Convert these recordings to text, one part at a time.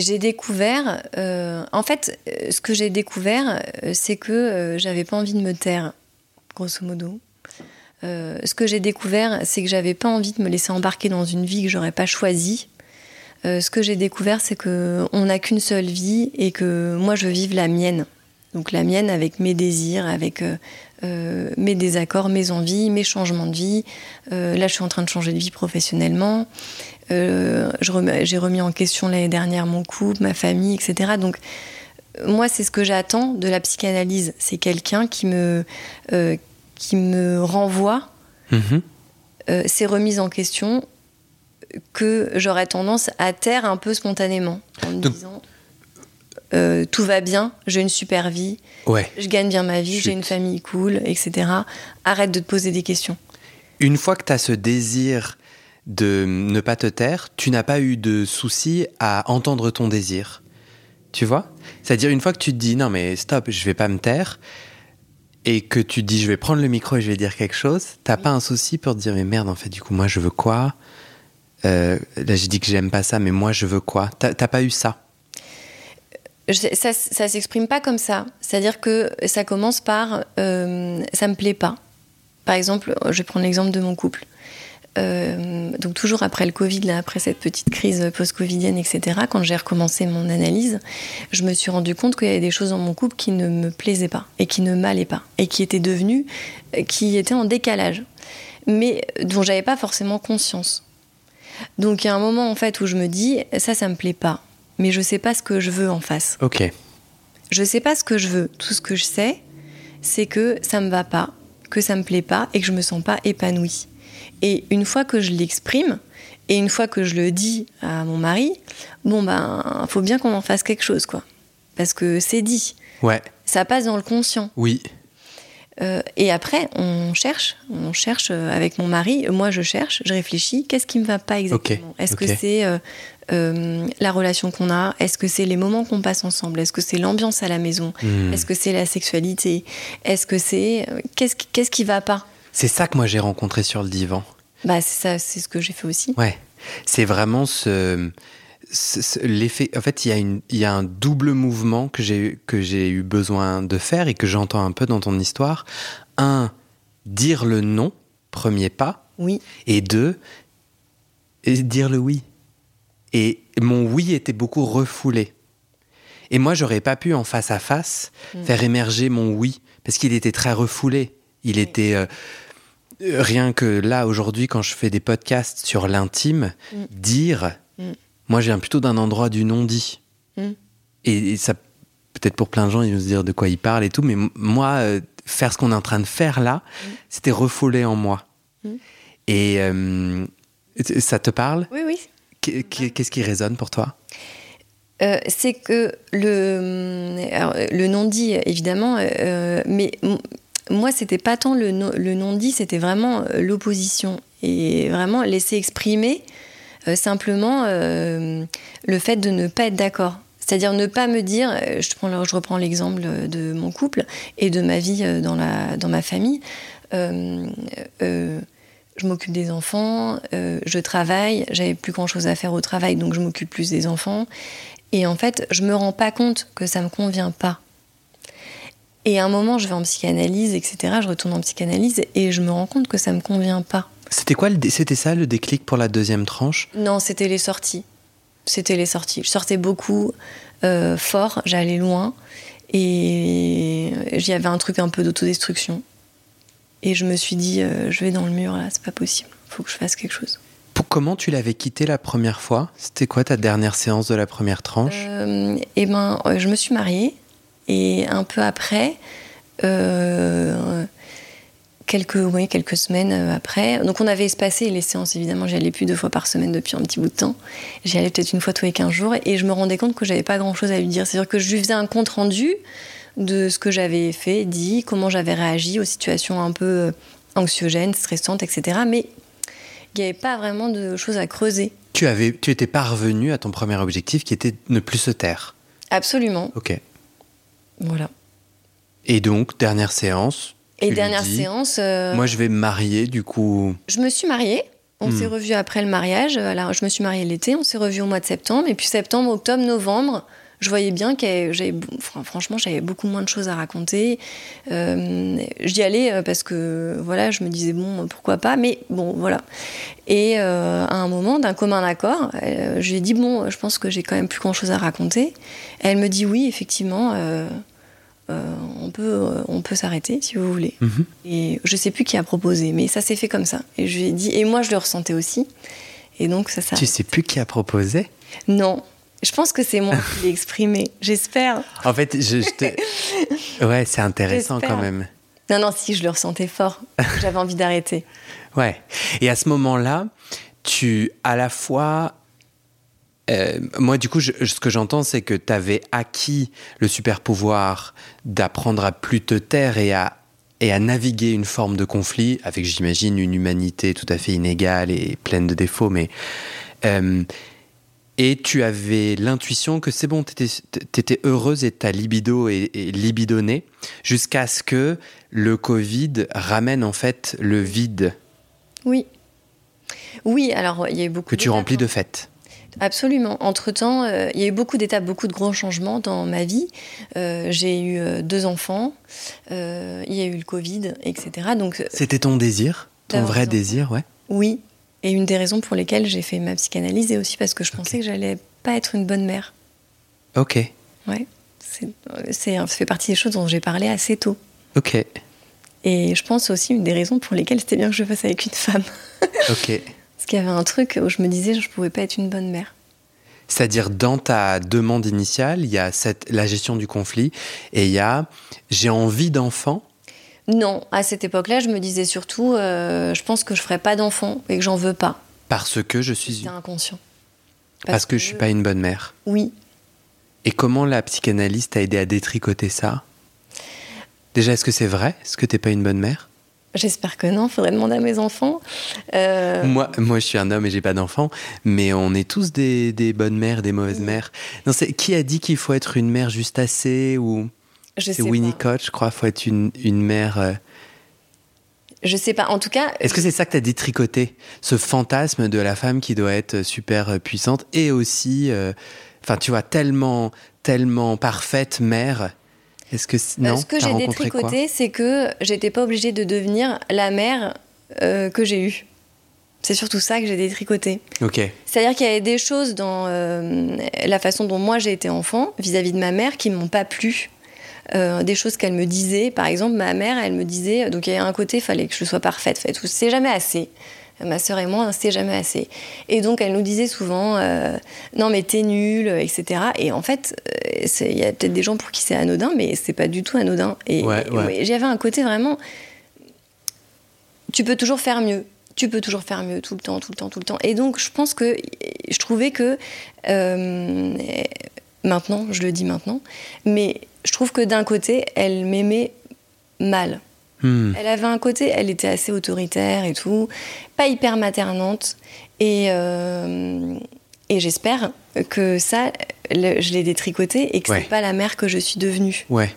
j'ai découvert, euh, en fait, euh, ce que j'ai découvert, euh, c'est que j'avais pas envie de me taire, grosso modo. ce que j'ai découvert, c'est que j'avais pas envie de me laisser embarquer dans une vie que j'aurais pas choisie. ce que j'ai découvert, c'est que on n'a qu'une seule vie et que moi, je vive la mienne. Donc la mienne avec mes désirs, avec mes désaccords, mes envies, mes changements de vie. là, je suis en train de changer de vie professionnellement. Euh, j'ai remis en question l'année dernière mon couple, ma famille, etc. Donc, moi, c'est ce que j'attends de la psychanalyse. C'est quelqu'un qui me, euh, qui me renvoie mhm. euh, ces remises en question que j'aurais tendance à taire un peu spontanément en me disant tout va bien, j'ai une super vie, ouais. je gagne bien ma vie, j'ai une famille cool, etc. Arrête de te poser des questions. Une fois que tu as ce désir de ne pas te taire, tu n'as pas eu de souci à entendre ton désir. Tu vois? C'est-à-dire une fois que tu te dis non mais stop, je vais pas me taire et que tu te dis je vais prendre le micro et je vais dire quelque chose, t'as pas un souci pour te dire mais merde en fait du coup moi je veux quoi? Euh, Là j'ai dit que j'aime pas ça mais moi je veux quoi? T'as pas eu ça? Ça, ça s'exprime pas comme ça. C'est-à-dire que ça commence par euh, ça me plaît pas. Par exemple, je vais prendre l'exemple de mon couple. Euh, donc toujours après le Covid, là, après cette petite crise post-covidienne, etc., quand j'ai recommencé mon analyse, je me suis rendu compte qu'il y avait des choses dans mon couple qui ne me plaisaient pas et qui ne m'allaient pas et qui étaient devenues, qui étaient en décalage, mais dont j'avais pas forcément conscience. Donc il y a un moment en fait où je me dis ça, ça me plaît pas, mais je sais pas ce que je veux en face. Ok. Je sais pas ce que je veux. Tout ce que je sais, c'est que ça me va pas, que ça me plaît pas et que je me sens pas épanouie. Et une fois que je l'exprime, et une fois que je le dis à mon mari, bon ben, faut bien qu'on en fasse quelque chose, quoi. Parce que c'est dit. Ouais. Ça passe dans le conscient. Oui. Euh, et après, on cherche, on cherche euh, avec mon mari. Moi, je cherche, je réfléchis. Qu'est-ce qui me va pas exactement? Est-ce que c'est euh, la relation qu'on a? Est-ce que c'est les moments qu'on passe ensemble? Est-ce que c'est l'ambiance à la maison? Hmm. Est-ce que c'est la sexualité? Est-ce que c'est qu'est-ce qui, qu'est-ce qui va pas? C'est ça que moi j'ai rencontré sur le divan. Bah c'est ça, c'est ce que j'ai fait aussi. Ouais, c'est vraiment ce, l'effet. En fait, il y a une, y a un double mouvement que j'ai que j'ai eu besoin de faire et que j'entends un peu dans ton histoire. Un, dire le non, premier pas. Oui. Et deux, dire le oui. Et mon oui était beaucoup refoulé. Et moi, j'aurais pas pu en face à face mm. faire émerger mon oui parce qu'il était très refoulé. Il était euh, rien que là, aujourd'hui, quand je fais des podcasts sur l'intime, mm. dire, mm. moi, je viens plutôt d'un endroit du non-dit. Mm. Et, ça, peut-être pour plein de gens, ils vont se dire de quoi ils parlent et tout, mais moi, euh, faire ce qu'on est en train de faire là, c'était refoulé en moi. Et euh, ça te parle? Oui, oui. Qu'est-ce qui résonne pour toi? Euh, c'est que le, le non-dit, évidemment, mais moi, c'était pas tant le, non-dit, c'était vraiment euh, l'opposition. Et vraiment laisser exprimer euh, simplement euh, le fait de ne pas être d'accord. C'est-à-dire ne pas me dire, je, prends, je reprends l'exemple de mon couple et de ma vie dans, ma famille. je m'occupe des enfants, je travaille, j'avais plus grand chose à faire au travail, donc je m'occupe plus des enfants. Et en fait, je me rends pas compte que ça me convient pas. Et à un moment, je vais en psychanalyse, etc. Je retourne en psychanalyse et je me rends compte que ça me convient pas. C'était quoi C'était ça le déclic pour la deuxième tranche? Non, c'était les sorties. C'était les sorties. Je sortais beaucoup, euh, fort, j'allais loin. Et il y avait un truc un peu d'autodestruction. Et je me suis dit, euh, je vais dans le mur là, c'est pas possible. Faut que je fasse quelque chose. Pour comment tu l'avais quitté la première fois? C'était quoi ta dernière séance de la première tranche? Euh, et ben, je me suis mariée. Et un peu après, euh, quelques, oui, quelques semaines euh, après, donc on avait espacé les séances, évidemment, j'y allais plus deux fois par semaine depuis un petit bout de temps. J'y allais peut-être une fois tous les 15 jours. Et je me rendais compte que j'avais pas grand-chose à lui dire. C'est-à-dire que je lui faisais un compte-rendu de ce que j'avais fait, dit, comment j'avais réagi aux situations un peu euh, anxiogènes, stressantes, etc. Mais il n'y avait pas vraiment de choses à creuser. tu, avais, tu étais parvenu à ton premier objectif qui était ne plus se taire. Absolument. Ok. Voilà. Et donc, dernière séance. Et dernière dis, séance. euh, Moi, je vais me marier, du coup. Je me suis mariée. On Hmm. s'est revus après le mariage. Alors, je me suis mariée l'été. On s'est revus au mois de septembre. Et puis septembre, octobre, novembre, je voyais bien que j'avais, fran- franchement, j'avais beaucoup moins de choses à raconter. Euh, J'y allais euh, parce que voilà, je me disais bon, pourquoi pas. Mais bon, voilà. Et euh, à un moment, d'un commun accord, euh, je lui ai dit bon, je pense que j'ai quand même plus grand chose à raconter. Elle me dit oui, effectivement. on peut, on peut s'arrêter si vous voulez. Mhm. Et je sais plus qui a proposé, mais ça s'est fait comme ça. Et je lui ai dit, et moi je le ressentais aussi. Et donc ça, ça. Tu sais plus qui a proposé? Non, je pense que c'est moi qui l'ai exprimé. J'espère. En fait, je, je te... Ouais, c'est intéressant quand même. Non, non, si je le ressentais fort. J'avais envie d'arrêter. Ouais. Et à ce moment-là, tu, à la fois. euh, moi, du coup, je- ce que j'entends, c'est que tu avais acquis le super pouvoir d'apprendre à plus te taire et à, et à naviguer une forme de conflit avec, j'imagine, une humanité tout à fait inégale et pleine de défauts. Mais, euh, et tu avais l'intuition que c'est bon, tu étais, heureuse et ta libido est, est libidonnée jusqu'à ce que le Covid ramène en fait le vide Oui. Oui, alors il y a eu beaucoup. que tu remplis hein. de fêtes. Absolument. Entre-temps, euh, il y a eu beaucoup d'étapes, beaucoup de grands changements dans ma vie. Euh, j'ai eu euh, deux enfants, il y a eu le Covid, etc. Donc C'était ton désir? Ton vrai désir, ouais oui. Et une des raisons pour lesquelles j'ai fait ma psychanalyse et aussi parce que je pensais que j'allais pas être une bonne mère. Ok, Ouais. C'est, c'est- ça fait partie des choses dont j'ai parlé assez tôt. ok, Et je pense aussi une des raisons pour lesquelles c'était bien que je fasse avec une femme. ok. Parce qu'il y avait un truc où je me disais je pouvais pas être une bonne mère. C'est-à-dire, dans ta demande initiale, il y a cette, la gestion du conflit et il y a j'ai envie d'enfant. Non, à cette époque-là, je me disais surtout euh, je pense que je ferai pas d'enfant et que j'en veux pas. Parce que je suis. C'était inconscient. Parce, que, je suis pas une bonne mère. Oui. Et comment la psychanalyse t'a aidé à détricoter ça? Déjà, est-ce que c'est vrai? Est-ce que t'es pas une bonne mère? J'espère que non, faudrait demander à mes enfants. Euh, Moi, moi, je suis un homme et j'ai pas d'enfant, mais on est tous des, des bonnes mères, des mauvaises mères. Non, c'est qui a dit qu'il faut être une mère juste assez ou c'est Winnicott, je crois, faut être une, une mère. euh. Je sais pas. En tout cas, Est-ce que c'est ça que tu as détricoté Ce fantasme de la femme qui doit être super euh, puissante et aussi, euh, enfin, tu vois, tellement, tellement parfaite mère. Est-ce que Euh, non? ce que j'ai détricoté, c'est que j'étais pas obligée de devenir la mère euh, que j'ai eue. C'est surtout ça que j'ai détricoté. Ok. C'est-à-dire qu'il y avait des choses dans euh, la façon dont moi j'ai été enfant vis-à-vis de ma mère qui m'ont pas plu. Euh, des choses qu'elle me disait, par exemple, ma mère, elle me disait, donc il y a un côté, il fallait que je sois parfaite, fait tout, c'est jamais assez. Ma sœur et moi, c'est jamais assez. Et donc, elle nous disait souvent, euh, non mais t'es nulle, etc. Et en fait, euh, il y a peut-être des gens pour qui c'est anodin, mais c'est pas du tout anodin. Et, Ouais, et ouais. ouais, j'avais un côté vraiment, tu peux toujours faire mieux. Tu peux toujours faire mieux tout le temps, tout le temps, tout le temps. Et donc, je pense que je trouvais que euh, maintenant, je le dis maintenant, mais je trouve que d'un côté, elle m'aimait mal. Hmm. Elle avait un côté, elle était assez autoritaire et tout, pas hyper maternante. Et, euh, et j'espère que ça, le- je l'ai détricoté et que Ouais. c'est pas la mère que je suis devenue. Ouais.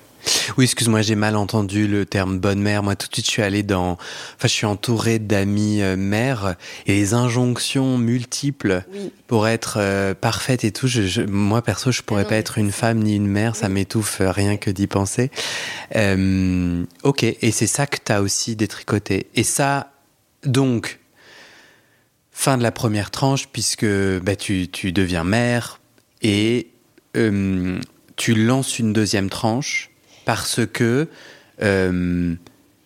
Oui, excuse-moi, j'ai mal entendu le terme bonne mère. Moi, tout de suite, je suis allé dans. Enfin, je suis entouré d'amis euh, mères et les injonctions multiples pour être euh, parfaite et tout. Je, moi, perso, je pourrais ah pas être une femme ni une mère. Ça m'étouffe euh, rien que d'y penser. ok, et c'est ça que tu as aussi détricoté. Et ça, donc, fin de la première tranche, puisque bah, tu, tu deviens mère et tu lances une deuxième tranche parce que euh,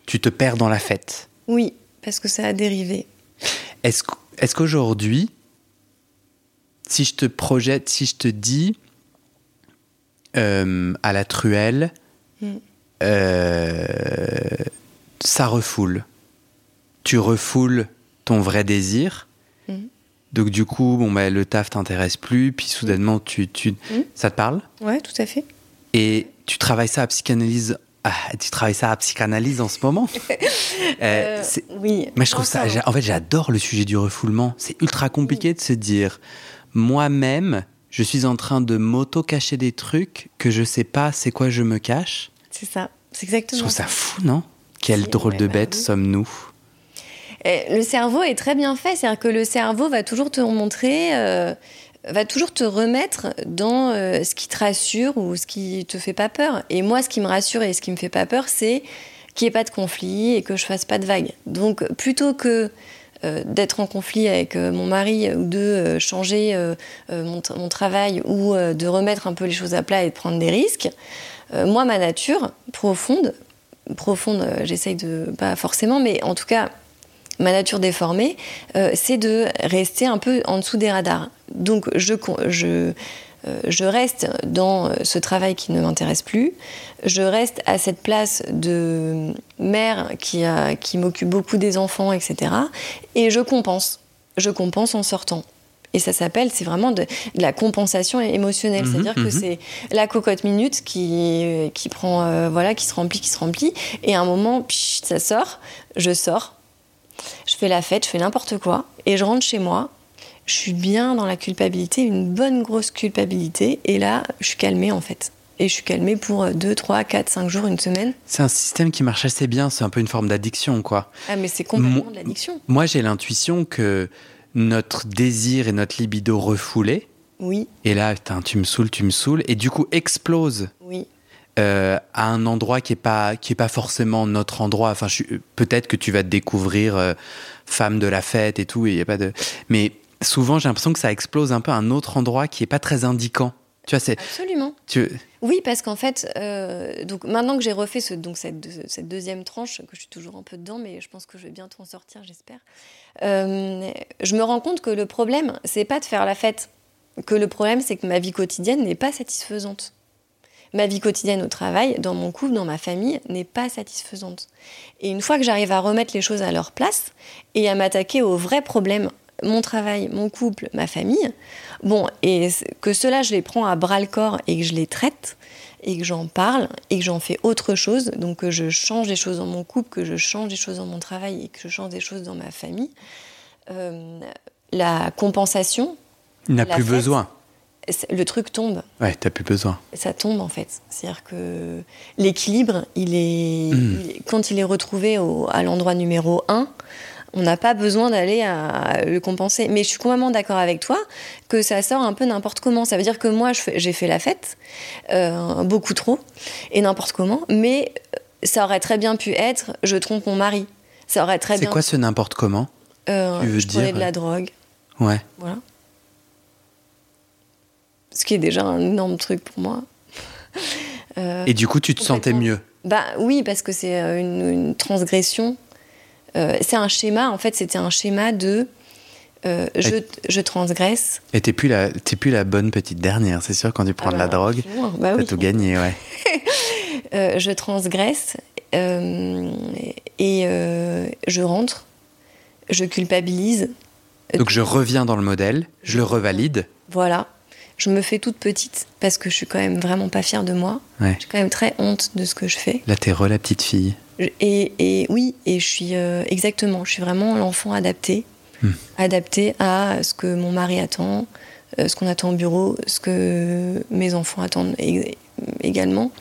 tu te perds dans la fête. Oui, parce que ça a dérivé. Est-ce qu'aujourd'hui, si je te projette, si je te dis euh, à la truelle, mm. euh, ça refoule. Tu refoules ton vrai désir. Mm. Donc du coup, bon, bah, le taf t'intéresse plus, puis soudainement, tu, tu... Mm. ça te parle? Ouais, tout à fait. Et tu travailles ça à psychanalyse ah, tu travailles ça à psychanalyse en ce moment euh, euh, Oui. Mais je trouve ça. En fait, j'adore le sujet du refoulement. C'est ultra compliqué de se dire moi-même, je suis en train de m'auto-cacher des trucs que je sais pas c'est quoi je me cache. C'est ça. C'est exactement. Je trouve ça fou, non? Quel drôle de bah bête sommes-nous? Le cerveau est très bien fait. C'est-à-dire que le cerveau va toujours te montrer. Euh, va toujours te remettre dans euh, ce qui te rassure ou ce qui te fait pas peur. Et moi, ce qui me rassure et ce qui me fait pas peur, c'est qu'il n'y ait pas de conflit et que je fasse pas de vagues. Donc, plutôt que euh, d'être en conflit avec euh, mon mari ou de changer mon, mon, travail ou de remettre un peu les choses à plat et de prendre des risques, moi, ma nature profonde, profonde, j'essaye de, pas forcément, mais en tout cas, ma nature déformée, euh, c'est de rester un peu en dessous des radars. Donc je, je, euh, je reste dans ce travail qui ne m'intéresse plus, je reste à cette place de mère qui, qui m'occupe beaucoup des enfants, etc. Et je compense. Je compense en sortant. Et ça s'appelle, c'est vraiment de, la compensation émotionnelle. Mhm, C'est-à-dire que mhm. c'est la cocotte minute qui, qui prend, euh, voilà, qui se remplit, qui se remplit. Et à un moment, ça sort, je sors, je fais la fête, je fais n'importe quoi, et je rentre chez moi. Je suis bien dans la culpabilité, une bonne grosse culpabilité, et là, je suis calmée en fait. Et je suis calmée pour 2, 3, 4, 5 jours, une semaine. C'est un système qui marche assez bien, c'est un peu une forme d'addiction, quoi. Ah, mais c'est complètement de l'addiction. Moi, j'ai l'intuition que notre désir et notre libido refoulé, oui. Et là, tu me saoules, tu me saoules, et du coup explose. Oui. Euh, à un endroit qui est pas qui est pas forcément notre endroit. Enfin, peut-être que tu vas te découvrir euh, femme de la fête et tout. Et y a pas de. Mais souvent, j'ai l'impression que ça explose un peu à un autre endroit qui est pas très indiquant. Tu vois, c'est absolument. Tu... Oui, parce qu'en fait, euh, donc maintenant que j'ai refait ce, donc cette, cette, deuxième tranche, que je suis toujours un peu dedans, mais je pense que je vais bientôt en sortir, j'espère. je me rends compte que le problème, c'est pas de faire la fête. Que le problème, c'est que ma vie quotidienne n'est pas satisfaisante ma vie quotidienne au travail, dans mon couple, dans ma famille, n'est pas satisfaisante. Et une fois que j'arrive à remettre les choses à leur place et à m'attaquer aux vrais problèmes, mon travail, mon couple, ma famille, bon, et que cela je les prends à bras le corps et que je les traite, et que j'en parle et que j'en fais autre chose, donc que je change des choses dans mon couple, que je change des choses dans mon travail et que je change des choses dans ma famille, euh, la compensation. n'a plus besoin le truc tombe. Ouais, t'as plus besoin. Ça tombe en fait. C'est-à-dire que l'équilibre, il est, hmm. quand il est retrouvé à l'endroit numéro 1, on n'a pas besoin d'aller à, le compenser. Mais je suis complètement d'accord avec toi que ça sort un peu n'importe comment. Ça veut dire que moi, j'ai fait la fête, euh, beaucoup trop, et n'importe comment, mais ça aurait très bien pu être je trompe mon mari. Ça aurait très bien. C'est quoi ce n'importe comment euh, Tu veux je dire de la drogue. Ouais. Voilà ce qui est déjà un énorme truc pour moi. Euh, et du coup, tu te sentais mieux Bah oui, parce que c'est euh, une, transgression. Euh, c'est un schéma, en fait, c'était un schéma de je, je, transgresse. Et t'es plus la plus la bonne petite dernière, c'est sûr quand tu prends de la ah bah, drogue, bah, t'as tout gagné, ouais. je transgresse et je rentre, je culpabilise. Donc je reviens dans le modèle, je le revalide. Voilà je me fais toute petite parce que je suis quand même vraiment pas fière de moi. J'ai quand même très honte de ce que je fais. La terre, la petite fille. Et, oui, et je suis euh, exactement, je suis vraiment l'enfant adapté, hmm. adapté à ce que mon mari attend, euh, ce qu'on attend au bureau, ce que mes enfants attendent également.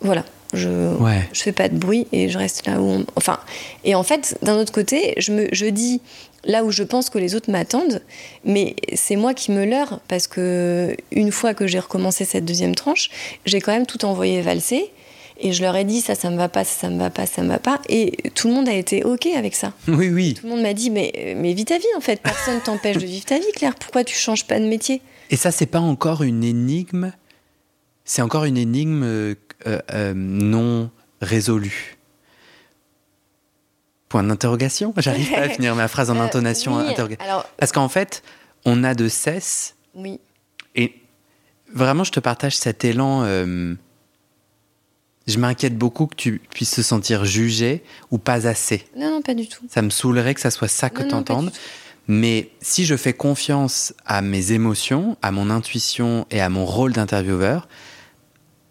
Voilà. Je, Ouais. je fais pas de bruit et je reste là où on... Enfin, et en fait, d'un autre côté, je, me, je dis là où je pense que les autres m'attendent, mais c'est moi qui me leurre parce que une fois que j'ai recommencé cette deuxième tranche, j'ai quand même tout envoyé valser et je leur ai dit ça, ça me va pas, ça, ça me va pas, ça me va pas et tout le monde a été ok avec ça. Oui, oui. Tout le monde m'a dit mais, mais vis ta vie en fait, personne t'empêche de vivre ta vie Claire, pourquoi tu changes pas de métier? Et ça, c'est pas encore une énigme. C'est encore une énigme euh, euh, non résolue. Point d'interrogation J'arrive pas à finir ma phrase en Euh, intonation oui, interrogation. Alors Parce qu'en fait, on a de cesse, oui, et vraiment, je te partage cet élan. euh, je m'inquiète beaucoup que tu puisses te sentir jugé ou pas assez. non non pas du tout. Ça me saoulerait que ça soit ça que du tout. Mais si je fais confiance à mes émotions, à mon intuition et à mon rôle d'intervieweur,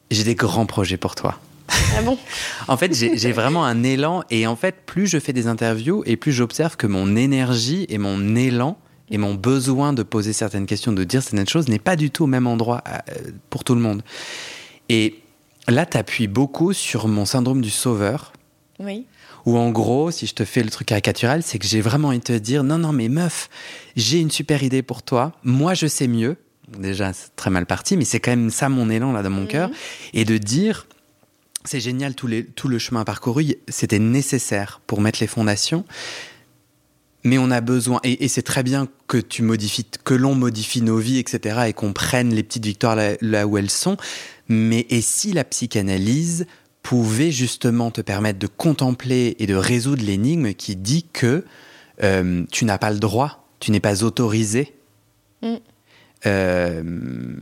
j'ai des grands projets pour toi. Ah bon En fait, j'ai vraiment un élan et en fait, plus je fais des interviews et plus j'observe que mon énergie et mon élan et mon besoin de poser certaines questions, de dire certaines choses n'est pas du tout au même endroit euh, pour tout le monde. Et là, tu appuies beaucoup sur mon syndrome du sauveur. Oui. Ou en gros, si je te fais le truc caricatural, c'est que j'ai vraiment envie de te dire non, non, mais meuf, j'ai une super idée pour toi. Moi, je sais mieux. Déjà, c'est très mal parti, mais c'est quand même ça mon élan là dans mon cœur. Et de dire c'est génial, tout, les, tout le chemin parcouru, c'était nécessaire pour mettre les fondations. Mais on a besoin, et, et c'est très bien que tu modifies, que l'on modifie nos vies, etc., et qu'on prenne les petites victoires là, là où elles sont. Mais et si la psychanalyse pouvait justement te permettre de contempler et de résoudre l'énigme qui dit que euh, tu n'as pas le droit, tu n'es pas autorisé, Mm. euh,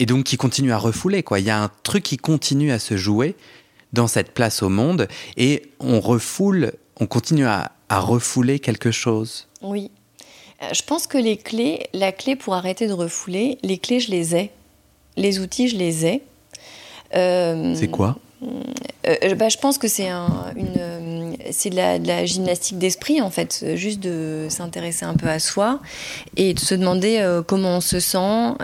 et donc qui continue à refouler. Quoi. Il y a un truc qui continue à se jouer dans cette place au monde, et on refoule, on continue à, à refouler quelque chose. Oui. Euh, Je pense que les clés, la clé pour arrêter de refouler, les clés, je les ai. Les outils, je les ai. Euh, C'est quoi? euh, bah, Je pense que c'est un, une, c'est de la, de la gymnastique d'esprit, en fait. Juste de s'intéresser un peu à soi et de se demander euh, comment on se sent.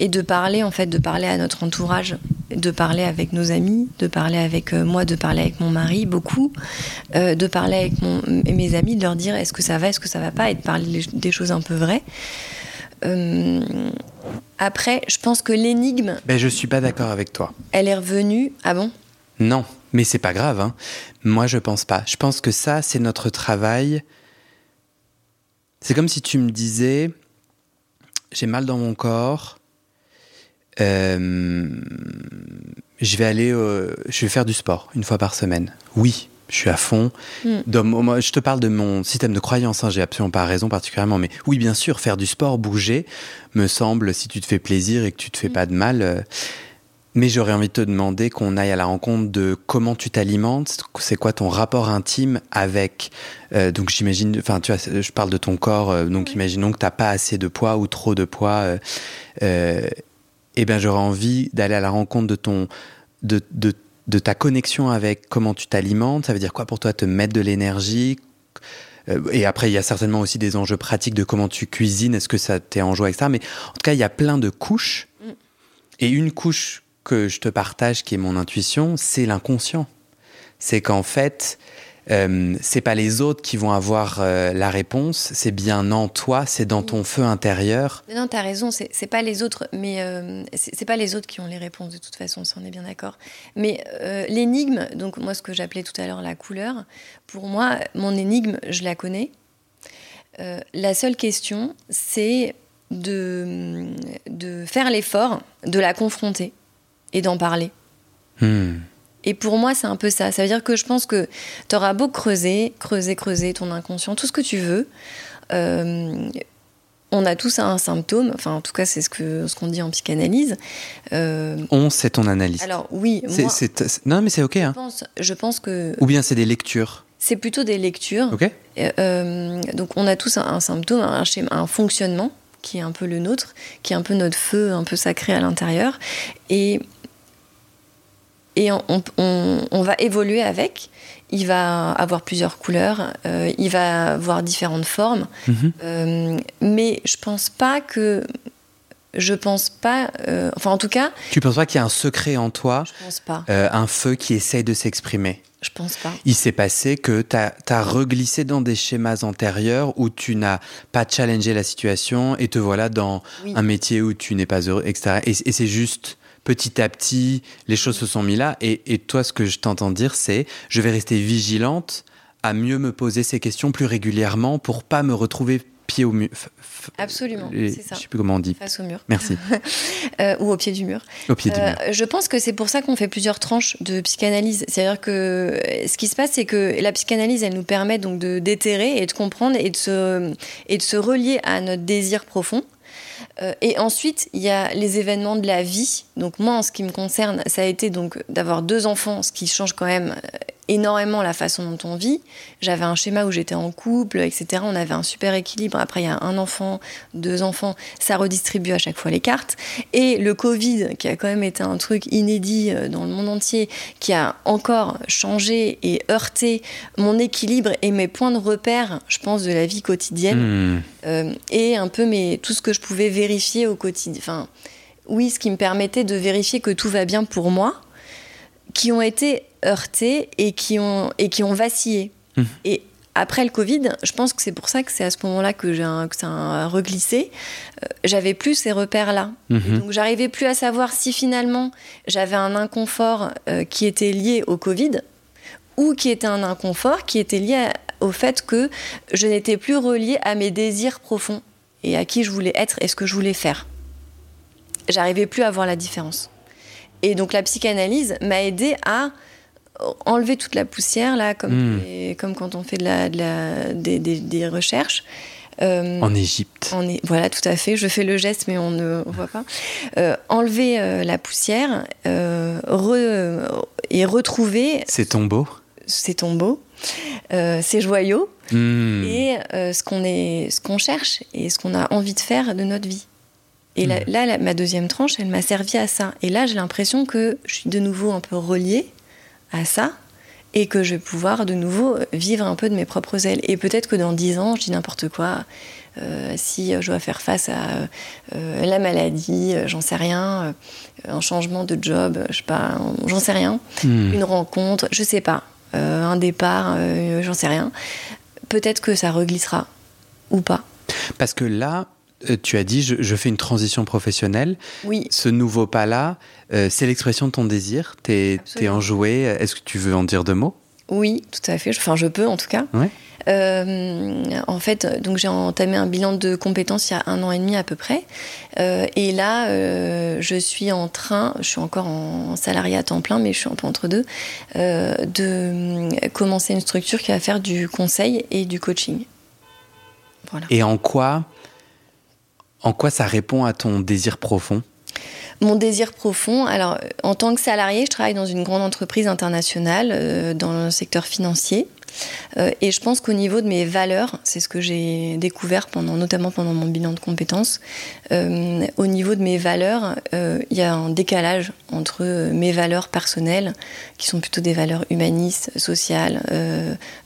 Et de parler, en fait, de parler à notre entourage, de parler avec nos amis, de parler avec euh, moi, de parler avec mon mari, beaucoup, euh, de parler avec mon, mes amis, de leur dire est-ce que ça va, est-ce que ça va pas, et de parler des choses un peu vraies. Euh, après, je pense que l'énigme, ben, Je suis pas d'accord avec toi. elle est revenue. Ah bon? Non, mais c'est pas grave. Hein. Moi, je pense pas. Je pense que ça, c'est notre travail. C'est comme si tu me disais, j'ai mal dans mon corps. Euh, je vais aller, je vais faire du sport une fois par semaine. Oui, je suis à fond. Mm. Dans moi, je te parle de mon système de croyance. Hein, j'ai absolument pas raison particulièrement, mais oui, bien sûr, faire du sport, bouger, me semble, si tu te fais plaisir et que tu te fais Mm. pas de mal. euh, mais j'aurais envie de te demander qu'on aille à la rencontre de comment tu t'alimentes, c'est quoi ton rapport intime avec. euh, donc j'imagine, enfin tu vois, je parle de ton corps, euh, donc imaginons que t'as pas assez de poids ou trop de poids. Eh ben j'aurais envie d'aller à la rencontre de ton, de, de, de ta connexion avec comment tu t'alimentes. Ça veut dire quoi pour toi te mettre de l'énergie? Euh, et après, il y a certainement aussi des enjeux pratiques de comment tu cuisines, est-ce que ça t'est en joie, etc. Mais en tout cas, il y a plein de couches. Mm. Et une couche que je te partage, qui est mon intuition, c'est l'inconscient. C'est qu'en fait, euh, c'est pas les autres qui vont avoir euh, la réponse, c'est bien en toi, c'est dans ton feu intérieur. Non, t'as raison, c'est pas les autres, mais euh, c'est pas les autres qui ont les réponses de toute façon, ça on est bien d'accord. Mais l'énigme, donc moi ce que j'appelais tout à l'heure la couleur, pour moi, mon énigme, je la connais. La seule question, c'est de, de faire l'effort de la confronter et d'en parler. Hmm. Et pour moi, c'est un peu ça. Ça veut dire que je pense que tu auras beau creuser, creuser, creuser ton inconscient, tout ce que tu veux. euh, on a tous un symptôme, enfin en tout cas c'est ce que ce qu'on dit en psychanalyse. Euh, On, c'est ton analyse. alors oui, non, mais c'est ok. je, Hein. pense, je pense que Ou bien c'est des lectures. c'est plutôt des lectures. Ok Euh, donc on a tous un, un symptôme, un schéma, un fonctionnement qui est un peu le nôtre, qui est un peu notre feu un peu sacré à l'intérieur. Et, et on, on- on va évoluer avec. Il va avoir plusieurs couleurs, euh, il va avoir différentes formes. Mhm. Euh, mais je pense pas que je pense pas. euh, enfin, en tout cas, Tu penses pas qu'il y a un secret en toi, je pense pas. un feu qui essaye de s'exprimer? Je pense pas. Il s'est passé que tu as, reglissé dans des schémas antérieurs où tu n'as pas challengé la situation et te voilà dans Oui. un métier où tu n'es pas heureux, etc. Et, et c'est juste petit à petit, les choses se sont mis là. Et, et toi, ce que je t'entends dire, c'est je vais rester vigilante à mieux me poser ces questions plus régulièrement pour pas me retrouver pied au mur. Absolument, les- c'est ça. Je sais plus comment on dit. Face au mur. Merci. Euh, ou au pied du mur. Au pied du Euh, mur. je pense que c'est pour ça qu'on fait plusieurs tranches de psychanalyse. C'est-à-dire que euh, ce qui se passe, c'est que la psychanalyse, elle nous permet donc de d'éterrer et de comprendre et de se, et de se relier à notre désir profond. Euh, et ensuite, il y a les événements de la vie. Donc moi, en ce qui me concerne, ça a été donc d'avoir deux enfants, ce qui change quand même euh, énormément la façon dont on vit. J'avais un schéma où j'étais en couple, etc. On avait un super équilibre. Après, il y a un enfant, deux enfants, ça redistribue à chaque fois les cartes. Et le Covid, qui a quand même été un truc inédit euh, dans le monde entier, qui a encore changé et heurté mon équilibre et mes points de repère, je pense, de la vie quotidienne Hmm. euh, et un peu mes, tout ce que je pouvais vérifier au quotidien. Enfin, oui, ce qui me permettait de vérifier que tout va bien pour moi, qui ont été heurtés et qui ont, et qui ont vacillé. Mhm. Et après le Covid, je pense que c'est pour ça que c'est à ce moment-là que, j'ai un- que ça a reglissé. Euh, j'avais plus ces repères-là. Mhm. Donc j'arrivais plus à savoir si finalement j'avais un inconfort euh, qui était lié au Covid ou qui était un inconfort qui était lié à- au fait que je n'étais plus reliée à mes désirs profonds et à qui je voulais être et ce que je voulais faire. J'arrivais plus à voir la différence. Et donc la psychanalyse m'a aidé à enlever toute la poussière là, comme, Mm. les- comme quand on fait de la, de la- des, des- des recherches. Euh, En Égypte. voilà, tout à fait. Je fais le geste, mais on ne voit pas. Euh, enlever euh, la poussière re- et retrouver C'est tombeau. ces tombeaux, ces joyaux Hmm. et ce qu'on est, ce qu'on cherche et ce qu'on a envie de faire de notre vie. Et là, là, ma deuxième tranche, elle m'a servi à ça. Et là, j'ai l'impression que je suis de nouveau un peu reliée à ça et que je vais pouvoir de nouveau vivre un peu de mes propres ailes. Et peut-être que dans dix ans, je dis n'importe quoi. euh, si je dois faire face à euh, la maladie, euh, j'en sais rien, euh, un changement de job, je sais pas, j'en sais rien, Hmm. une rencontre, je sais pas, un départ, j'en sais rien. Peut-être que ça reglissera ou pas. Parce que là, tu as dit, je, je fais une transition professionnelle. Oui, Ce nouveau pas-là, euh, c'est l'expression de ton désir. T'es es Absolument. enjoué. Est-ce que tu veux en dire deux mots? Oui, tout à fait. Enfin, je peux en tout cas. Ouais. Euh, en fait, donc j'ai entamé un bilan de compétences il y a un an et demi à peu près. Euh, et là, euh, je suis en train, je suis encore en salarié à temps plein, mais je suis un peu entre deux, euh, de euh, commencer une structure qui va faire du conseil et du coaching. Voilà. Et en quoi, en quoi ça répond à ton désir profond? Mon désir profond, alors en tant que salarié, je travaille dans une grande entreprise internationale euh, dans le secteur financier. Euh, et je pense qu'au niveau de mes valeurs, c'est ce que j'ai découvert pendant, notamment pendant mon bilan de compétences, euh, au niveau de mes valeurs, il y a un décalage entre mes valeurs personnelles, qui sont plutôt des valeurs humanistes, sociales,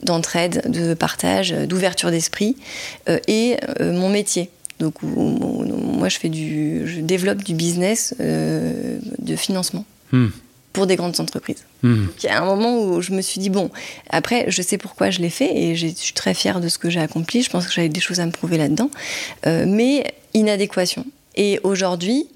d'entraide, de partage, d'ouverture d'esprit, et mon métier. Donc, moi, je fais du, je développe du business euh, de financement Hmm. pour des grandes entreprises. Hmm. Il y a un moment où je me suis dit, bon, après, je sais pourquoi je l'ai fait et je suis très fière de ce que j'ai accompli. Je pense que j'avais des choses à me prouver là-dedans. Euh, mais inadéquation. Et aujourd'hui,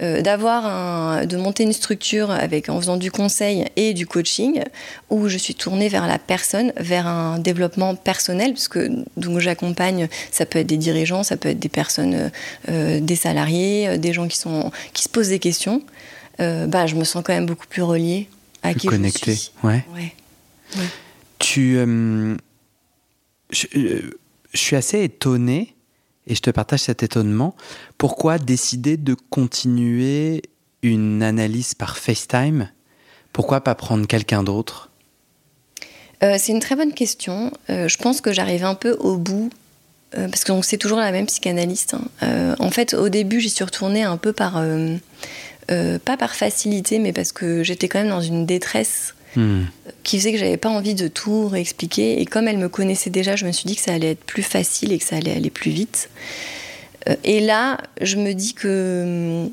euh, d'avoir un, de monter une structure avec, en faisant du conseil et du coaching, où je suis tournée vers la personne, vers un développement personnel, parce que donc j'accompagne, ça peut être des dirigeants, ça peut être des personnes, euh, euh, des salariés, des gens qui, sont, qui se posent des questions. Euh, bah, je me sens quand même beaucoup plus reliée à Plus qui connecté. je suis. Ouais. Ouais. Tu, je, je suis assez étonné et je te partage cet étonnement. Pourquoi décider de continuer une analyse par FaceTime? Pourquoi pas prendre quelqu'un d'autre? Euh, c'est une très bonne question. Euh, je pense que j'arrive un peu au bout, euh, parce que c'est toujours la même psychanalyste. hein. En fait, au début, j'y suis retournée un peu par, pas par facilité, mais parce que j'étais quand même dans une détresse Hmm. qui faisait que j'avais pas envie de tout réexpliquer. Et comme elle me connaissait déjà, je me suis dit que ça allait être plus facile et que ça allait aller plus vite. Euh, et là, je me dis que, hum,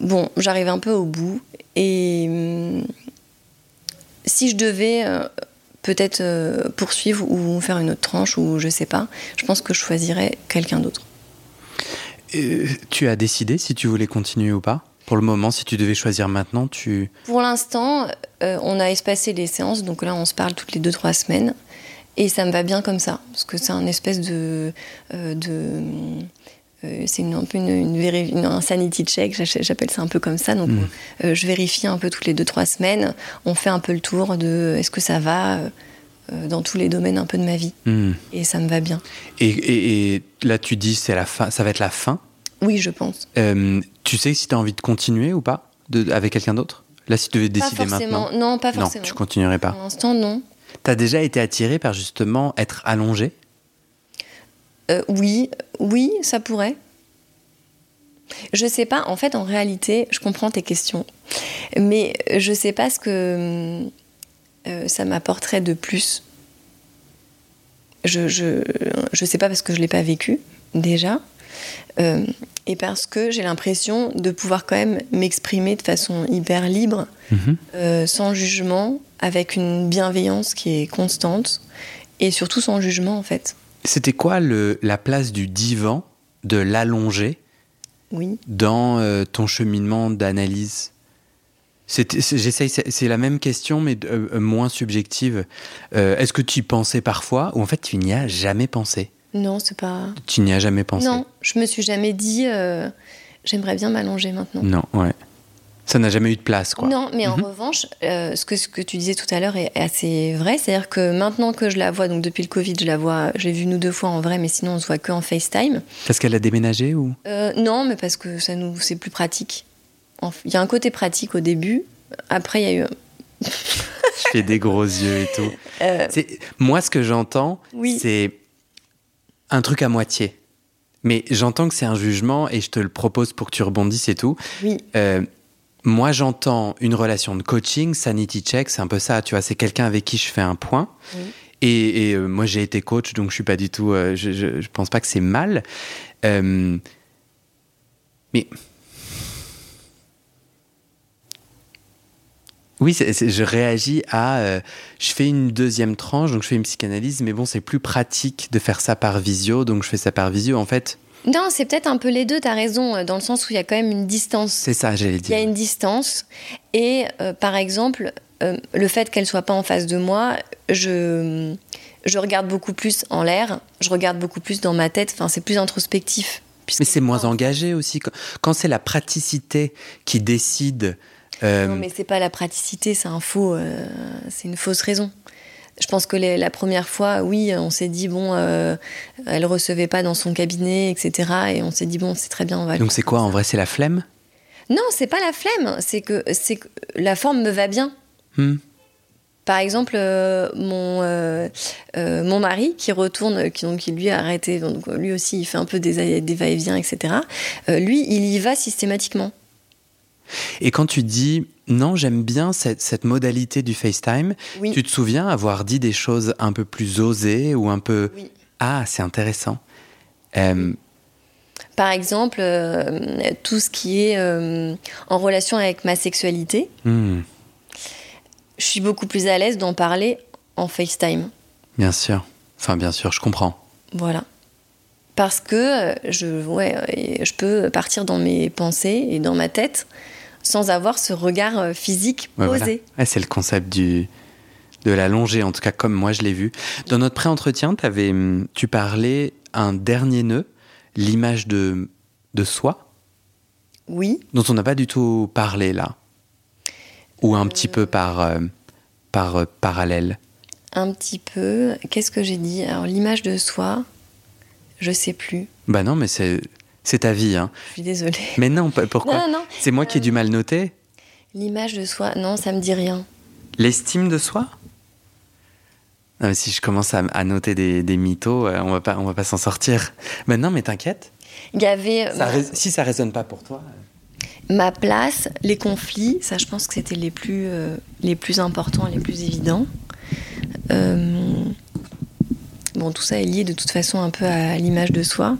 bon, j'arrive un peu au bout. Et hum, si je devais euh, peut-être euh, poursuivre ou faire une autre tranche, ou je sais pas, je pense que je choisirais quelqu'un d'autre. tu as décidé si tu voulais continuer ou pas? Pour le moment, si tu devais choisir maintenant, tu... Pour l'instant, on a espacé les séances, donc là on se parle toutes les 2-3 semaines. Et ça me va bien comme ça, parce que c'est un espèce de. Euh, de euh, c'est un peu une, une, un sanity check, j'appelle ça un peu comme ça. Donc, mm. euh, je vérifie un peu toutes les 2-3 semaines. On fait un peu le tour de est-ce que ça va dans tous les domaines un peu de ma vie. Mm. Et ça me va bien. Et, et, là, tu dis c'est la fin, ça va être la fin Oui, je pense. tu sais si tu as envie de continuer ou pas de, avec quelqu'un d'autre? Là, si tu devais décider pas maintenant Non, pas forcément. Non, tu continuerais pas. Pour l'instant, non. T'as déjà été attiré par justement être allongé euh, Oui, oui, ça pourrait. Je sais pas, en fait, en réalité, je comprends tes questions, mais je sais pas ce que euh, ça m'apporterait de plus. Je, je, je, sais pas parce que je l'ai pas vécu, déjà, euh, et parce que j'ai l'impression de pouvoir quand même m'exprimer de façon hyper libre, mhm. sans jugement, avec une bienveillance qui est constante et surtout sans jugement en fait. C'était quoi le, la place du divan, de l'allonger oui. dans euh, ton cheminement d'analyse? J'essaye, c'est la même question, mais euh, moins subjective. Euh, est-ce que tu y pensais parfois, ou en fait tu n'y as jamais pensé? Non, c'est pas. Tu n'y as jamais pensé Non, je me suis jamais dit, j'aimerais bien m'allonger maintenant. Non, ouais. Ça n'a jamais eu de place, quoi. Non, mais en mhm. revanche, euh, ce, que, ce que tu disais tout à l'heure est, assez vrai. C'est-à-dire que maintenant que je la vois, donc depuis le Covid, je la vois, j'ai vu nous deux fois en vrai, mais sinon on se voit que en FaceTime. Parce qu'elle a déménagé ou? Euh, Non, mais parce que ça nous, c'est plus pratique. Il y a un côté pratique au début. Après, il y a eu. je fais des gros yeux et tout. Euh... Moi, ce que j'entends, oui. c'est un truc à moitié. Mais j'entends que c'est un jugement et je te le propose pour que tu rebondisses et tout. Oui. Euh, moi, j'entends une relation de coaching, sanity check, c'est un peu ça, tu vois, c'est quelqu'un avec qui je fais un point. Et, euh, moi, j'ai été coach, donc je suis pas du tout, euh, je, je, pense pas que c'est mal. Mais oui, je réagis à, je fais une deuxième tranche, donc je fais une psychanalyse, mais bon, c'est plus pratique de faire ça par visio, donc je fais ça par visio. En fait, non, c'est peut-être un peu les deux, tu as raison, euh, dans le sens où il y a quand même une distance. C'est ça, j'allais dire. Il y a une distance. Et euh, par exemple, euh, le fait qu'elle soit pas en face de moi, je, je regarde beaucoup plus en l'air, je regarde beaucoup plus dans ma tête, enfin, c'est plus introspectif. Mais c'est moins engagé aussi. Quand c'est la praticité qui décide. Non, mais c'est pas la praticité, c'est un faux, c'est une fausse raison. Je pense que la première fois, oui, on s'est dit, bon, euh, elle recevait pas dans son cabinet, etc. Et on s'est dit, bon, c'est très bien, on va. Donc c'est quoi en vrai C'est la flemme? Non, c'est pas la flemme. C'est que, c'est que la forme me va bien. Hmm. Par exemple, euh, mon, euh, mon mari qui retourne, qui, donc, qui lui a arrêté, donc lui aussi il fait un peu des, des va-et-vient, etc. lui, il y va systématiquement. Et quand tu dis non, j'aime bien cette, modalité du FaceTime, tu te souviens avoir dit des choses un peu plus osées ou un peu Ah, c'est intéressant. Euh, Par exemple, euh, tout ce qui est euh, en relation avec ma sexualité, hmm. je suis beaucoup plus à l'aise d'en parler en FaceTime. Bien sûr. Enfin, bien sûr, je comprends. Voilà parce que je, ouais, je peux partir dans mes pensées et dans ma tête sans avoir ce regard euh, physique posé. c'est le concept du, de la longée, en tout cas comme moi je l'ai vu. Dans notre pré-entretien, hum, tu parlais un dernier nœud, l'image de, de soi. Oui. Dont on n'a pas du tout parlé là. Ou un petit peu par, euh, par euh, parallèle. Un petit peu. Qu'est-ce que j'ai dit? Alors l'image de soi, je sais plus. Bah non, mais c'est c'est ta vie. Hein. Je suis désolée. Mais non, pourquoi C'est moi qui ai du mal noté L'image de soi, non, ça me dit rien. L'estime de soi? Si je commence à, noter des, mythos, euh, on va pas, on va pas s'en sortir. Mais non, mais t'inquiète. Il y avait. Euh, si ça résonne pas pour toi. Euh. Ma place, les conflits, ça, je pense que c'était les plus, les plus importants, les plus évidents. bon, tout ça est lié de toute façon un peu à l'image de soi.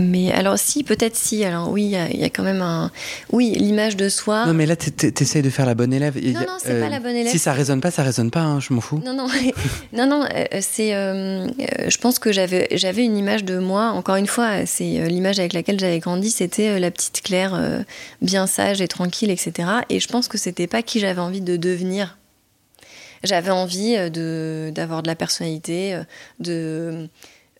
Mais alors si, peut-être si. Alors oui, il y, a quand même un... Oui, l'image de soi... Non, mais là, t'essayes de faire la bonne élève. Non, non, c'est pas la bonne élève. Si ça résonne pas, ça résonne pas, hein, je m'en fous. Non, non, non, non c'est... je pense que j'avais une image de moi, encore une fois, c'est l'image avec laquelle j'avais grandi, c'était la petite Claire bien sage et tranquille, etc. Et je pense que c'était pas qui j'avais envie de devenir j'avais envie de d'avoir de la personnalité, de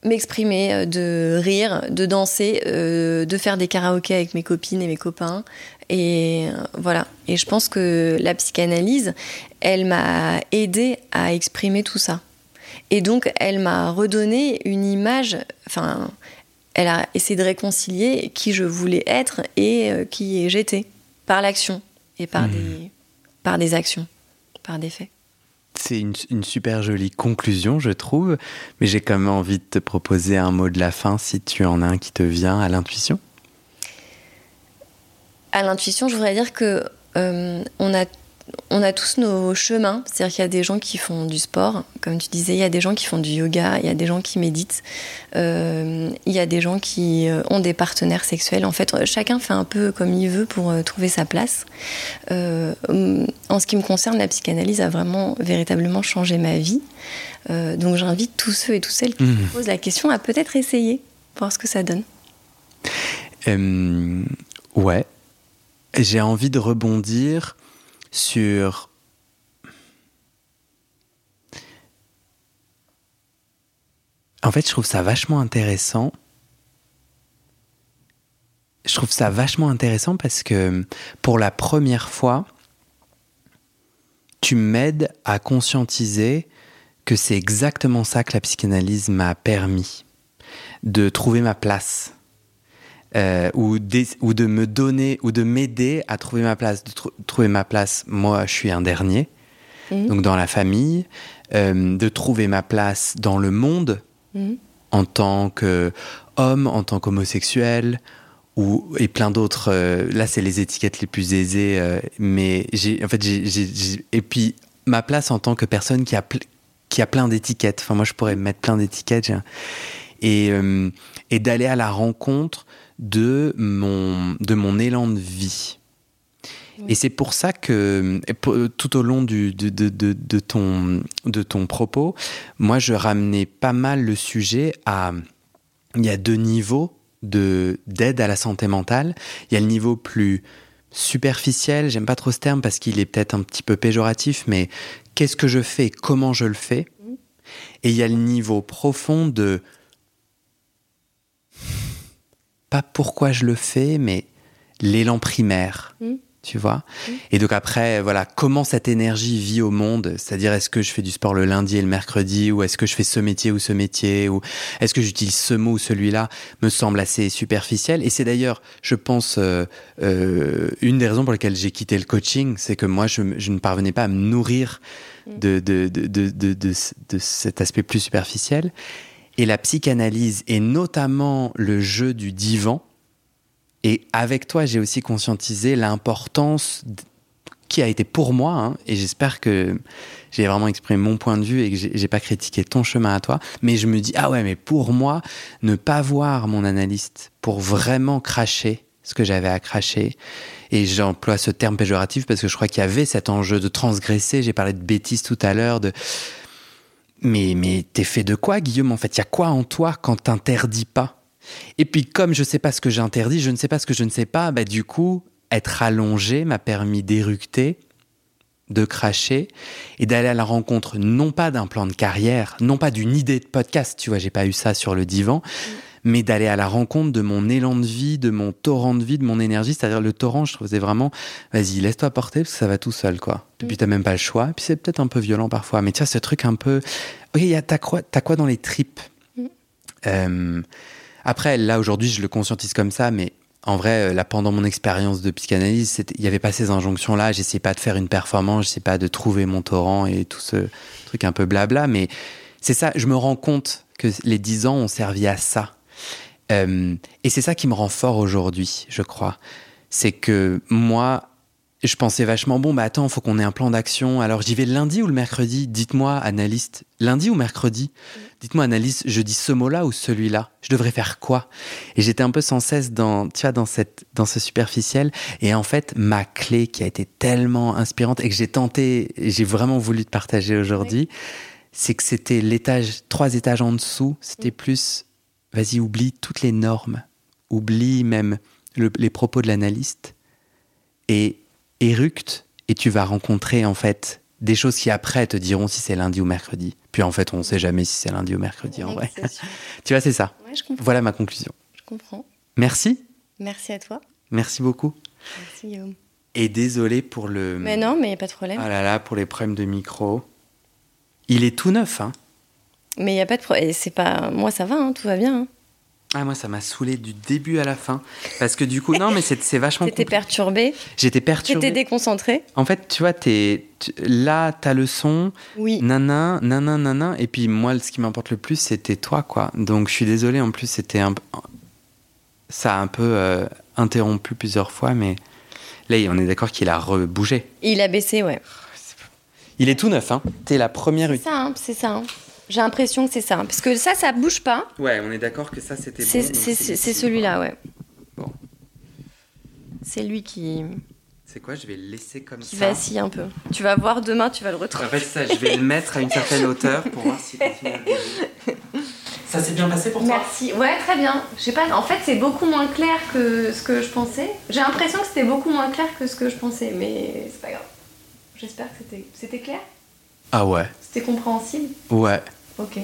m'exprimer, euh, de rire, de danser, euh, de faire des karaokés avec mes copines et mes copains. Et euh, voilà. Et je pense que la psychanalyse, elle m'a aidé à exprimer tout ça. Et donc, elle m'a redonné une image, enfin, elle a essayé de réconcilier qui je voulais être et qui j'étais, par l'action et par, mmh. des, par des actions, par des faits. C'est une, super jolie conclusion, je trouve, mais j'ai quand même envie de te proposer un mot de la fin si tu en as un qui te vient à l'intuition. À l'intuition, je voudrais dire que euh, on a on a tous nos chemins. C'est-à-dire qu'il y a des gens qui font du sport, comme tu disais, il y a des gens qui font du yoga, il y a des gens qui méditent, euh, il y a des gens qui euh, ont des partenaires sexuels. En fait, chacun fait un peu comme il veut pour euh, trouver sa place. en ce qui me concerne, la psychanalyse a vraiment, véritablement changé ma vie. donc j'invite tous ceux et toutes celles qui mmh. posent la question à peut-être essayer, voir ce que ça donne. ouais. J'ai envie de rebondir sur En fait, je trouve ça vachement intéressant. Je trouve ça vachement intéressant parce que pour la première fois, tu m'aides à conscientiser que c'est exactement ça que la psychanalyse m'a permis, de trouver ma place, euh, ou, ou, de me donner ou de m'aider à trouver ma place. De trouver ma place, moi, je suis un dernier, mmh. donc dans la famille, euh, de trouver ma place dans le monde mmh. en tant qu'homme, en tant qu'homosexuel, ou, et plein d'autres. Euh, là, c'est les étiquettes les plus aisées, mais j'ai, en fait, et puis ma place en tant que personne qui a, qui a plein d'étiquettes. Enfin, moi, je pourrais mettre plein d'étiquettes. Et, et d'aller à la rencontre de mon, de mon élan de vie. Et c'est pour ça que tout au long du, de, de, de, ton, de ton propos, moi je ramenais pas mal le sujet à... Il y a deux niveaux d'aide à la santé mentale. Il y a le niveau plus superficiel, j'aime pas trop ce terme parce qu'il est peut-être un petit peu péjoratif, mais qu'est-ce que je fais, comment je le fais? Et il y a le niveau profond de pas pourquoi je le fais, mais l'élan primaire. Mm. Tu vois mm. Et donc après, voilà, comment cette énergie vit au monde C'est-à-dire, est-ce que je fais du sport le lundi et le mercredi Ou est-ce que je fais ce métier ou ce métier Ou est-ce que j'utilise ce mot ou celui-là Me semble assez superficiel. Et c'est d'ailleurs, je pense, euh, euh, une des raisons pour lesquelles j'ai quitté le coaching, c'est que moi, je, ne parvenais pas à me nourrir mm. de, de, de, de cet aspect plus superficiel. Et la psychanalyse, et notamment le jeu du divan, et avec toi, j'ai aussi conscientisé l'importance qui a été pour moi, hein, et j'espère que j'ai vraiment exprimé mon point de vue et que j'ai pas critiqué ton chemin à toi, mais je me dis, ah ouais, mais pour moi, ne pas voir mon analyste pour vraiment cracher ce que j'avais à cracher, et j'emploie ce terme péjoratif parce que je crois qu'il y avait cet enjeu de transgresser, j'ai parlé de bêtises tout à l'heure, de mais, mais t'es fait de quoi, Guillaume En fait, il y a quoi en toi quand t'interdis pas? Et puis, comme je sais pas ce que j'interdis, je ne sais pas ce que je ne sais pas, bah, du coup, être allongé m'a permis d'éructer, de cracher et d'aller à la rencontre non pas d'un plan de carrière, non pas d'une idée de podcast, tu vois, j'ai pas eu ça sur le divan, mais d'aller à la rencontre de mon élan de vie, de mon torrent de vie, de mon énergie. C'est-à-dire le torrent, je faisais vraiment, vas-y, laisse-toi porter parce que ça va tout seul, quoi. Et puis t'as même pas le choix. Et puis c'est peut-être un peu violent parfois, mais tu vois, ce truc un peu, ok, t'as quoi, as quoi dans les tripes? Mm. euh, Après, là aujourd'hui, je le conscientise comme ça, mais en vrai, euh, là, pendant mon expérience de psychanalyse, il n'y avait pas ces injonctions-là. J'essayais pas de faire une performance, j'essayais pas de trouver mon torrent et tout ce truc un peu blabla. Mais c'est ça, je me rends compte que les dix ans ont servi à ça. Euh, et c'est ça qui me rend fort aujourd'hui, je crois. C'est que moi, je pensais vachement bon, bah attends, faut qu'on ait un plan d'action. Alors j'y vais le lundi ou le mercredi? Dites-moi, analyste. Lundi ou mercredi? Dites-moi, analyste, je dis ce mot-là ou celui-là? Je devrais faire quoi? Et j'étais un peu sans cesse dans, tu vois, dans, cette, dans ce superficiel. Et en fait, ma clé qui a été tellement inspirante et que j'ai tenté, j'ai vraiment voulu te partager aujourd'hui, c'est que c'était l'étage, trois étages en dessous. C'était plus, vas-y, oublie toutes les normes. Oublie même les propos de l'analyste. Et éructe et tu vas rencontrer en fait des choses qui après te diront si c'est lundi ou mercredi. Puis en fait, on ne sait jamais si c'est lundi ou mercredi en vrai. tu vois, c'est ça. voilà ma conclusion. Je comprends. Merci. Merci à toi. Merci beaucoup. Merci Guillaume. Et désolé pour le. Mais non, mais il n'y a pas de problème. Ah là là, pour les problèmes de micro. Il est tout neuf, hein. Mais il n'y a pas de problème. C'est pas. Moi, ça va, hein, tout va bien. Hein. Ah, moi, ça m'a saoulé du début à la fin. Parce que du coup, non, mais c'est vachement. T'étais perturbé. J'étais perturbé. T'étais déconcentré. En fait, tu vois, es, là, t'as le son. Oui. Nanan, nanan, nanan. Et puis, moi, ce qui m'importe le plus, c'était toi, quoi. Donc, je suis désolé. En plus, c'était un. Ça a un peu euh, interrompu plusieurs fois, mais là, on est d'accord qu'il a rebougé. Il a baissé, ouais. Il est tout neuf, hein. T'es la première. C'est ça, hein, c'est ça. Hein. J'ai l'impression que c'est ça. Parce que ça, ça bouge pas. Ouais, on est d'accord que ça, c'était C'est celui-là, ouais. Bon. C'est lui qui. C'est quoi? Je vais le laisser comme qui ça. Qui vacille un peu. Tu vas voir demain, tu vas le retrouver. En fait, ça, je vais le mettre à une certaine hauteur pour voir continue Ça s'est bien passé pour toi? Merci. Ouais, très bien. Je sais pas, en fait, c'est beaucoup moins clair que ce que je pensais. J'ai l'impression que c'était beaucoup moins clair que ce que je pensais, mais c'est pas grave. J'espère que c'était. C'était clair Ah ouais. C'était compréhensible Ouais. Ok.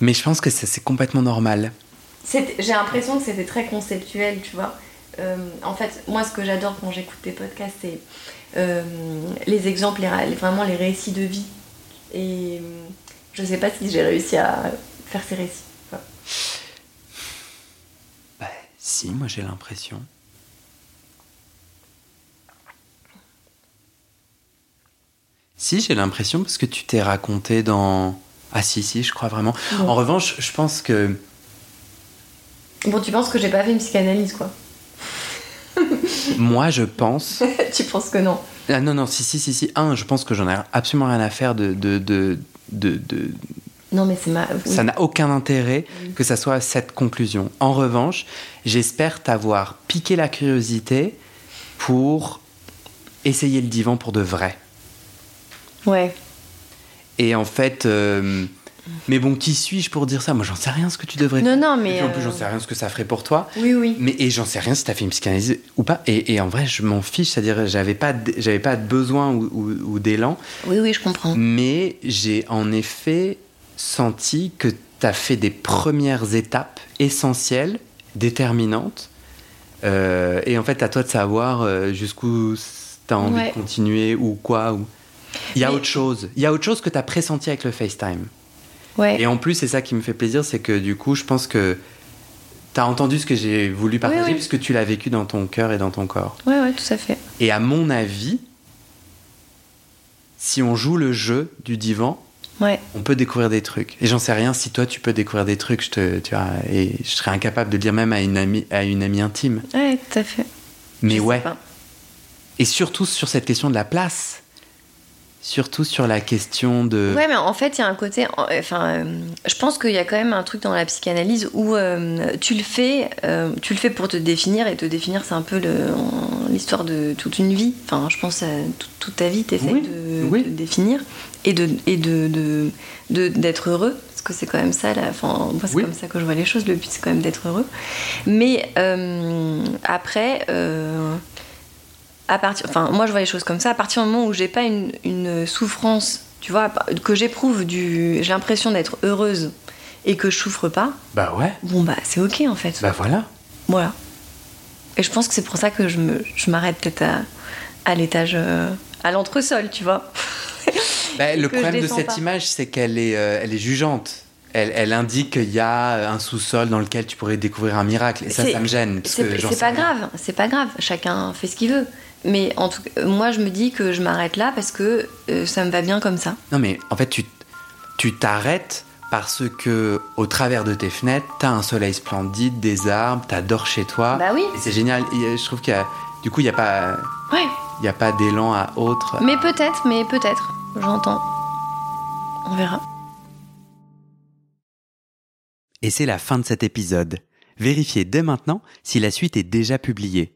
Mais je pense que c'est complètement normal. J'ai l'impression que c'était très conceptuel, tu vois. Euh, en fait, moi, ce que j'adore quand j'écoute tes podcasts, c'est euh, les exemples, les, vraiment les récits de vie. Et je sais pas si j'ai réussi à faire ces récits. Bah, si, moi j'ai l'impression. Si, j'ai l'impression parce que tu t'es raconté dans. Ah si, si, je crois vraiment. En revanche, je pense que. Bon, tu penses que j'ai pas fait une psychanalyse, quoi Moi, je pense. tu penses que non Ah non, non, si, si, si, si. Un, je pense que j'en ai absolument rien à faire de. de, de, de, Non, mais c'est ma. Ça n'a aucun intérêt que ça soit cette conclusion. En revanche, j'espère t'avoir piqué la curiosité pour essayer le divan pour de vrai. Ouais. Et en fait, euh, mais bon, qui suis-je pour dire ça? Moi, j'en sais rien ce que tu devrais. Non, non, mais. en plus, j'en sais rien ce que ça ferait pour toi. Oui, oui. Mais, et j'en sais rien si t'as fait une psychanalyse ou pas. Et, et en vrai, je m'en fiche, c'est-à-dire, j'avais pas, j'avais pas de besoin ou, ou, d'élan. Oui, oui, je comprends. Mais j'ai en effet senti que t'as fait des premières étapes essentielles, déterminantes. Euh, et en fait, à toi de savoir euh, jusqu'où t'as envie de continuer ou quoi. Ou... Il y a autre chose. Il y a autre chose que tu as pressenti avec le FaceTime. Ouais. Et en plus, c'est ça qui me fait plaisir, c'est que du coup, je pense que tu as entendu ce que j'ai voulu partager puisque tu l'as vécu dans ton cœur et dans ton corps. Ouais, ouais, tout à fait. Et à mon avis, si on joue le jeu du divan, ouais. on peut découvrir des trucs. Et j'en sais rien, si toi tu peux découvrir des trucs, je te, tu vois, et je serais incapable de le dire même à une amie, à une amie intime. Ouais, tout à fait. Mais ouais. Et surtout sur cette question de la place. Surtout sur la question de. Ouais, mais en fait, il y a un côté. Enfin, euh, je pense qu'il y a quand même un truc dans la psychanalyse où euh, tu le fais, euh, tu le fais pour te définir et te définir, c'est un peu l'histoire de toute une vie. Enfin, je pense à toute, ta vie, tu essaies de, te définir et de et de d'être heureux parce que c'est quand même ça. Enfin, moi, c'est comme ça que je vois les choses. Le but, c'est quand même d'être heureux. Mais après à partir, enfin moi je vois les choses comme ça, à partir du moment où j'ai pas une, souffrance, tu vois, que j'éprouve du, j'ai l'impression d'être heureuse et que je souffre pas. Bah ouais. Bon bah c'est ok en fait. Bah voilà. Voilà. Et je pense que c'est pour ça que je me, je m'arrête peut-être à, à l'étage, euh, à l'entresol, tu vois. Bah, le problème de cette image, c'est qu'elle est, euh, elle est jugeante. Elle, elle, indique qu'il y a un sous-sol dans lequel tu pourrais découvrir un miracle. Et ça, ça me gêne. C'est pas grave, c'est pas grave. Chacun fait ce qu'il veut. Mais en tout cas, moi, je me dis que je m'arrête là parce que euh, ça me va bien comme ça. Non, mais en fait, tu tu t'arrêtes parce que au travers de tes fenêtres, t'as un soleil splendide, des arbres, t'adores chez toi. Bah oui. Et c'est génial. je trouve qu'il y a Du coup, il n'y a pas. Ouais. Il n'y a pas d'élan à autre. Mais peut-être, mais peut-être. J'entends. On verra. Et c'est la fin de cet épisode. Vérifiez dès maintenant si la suite est déjà publiée.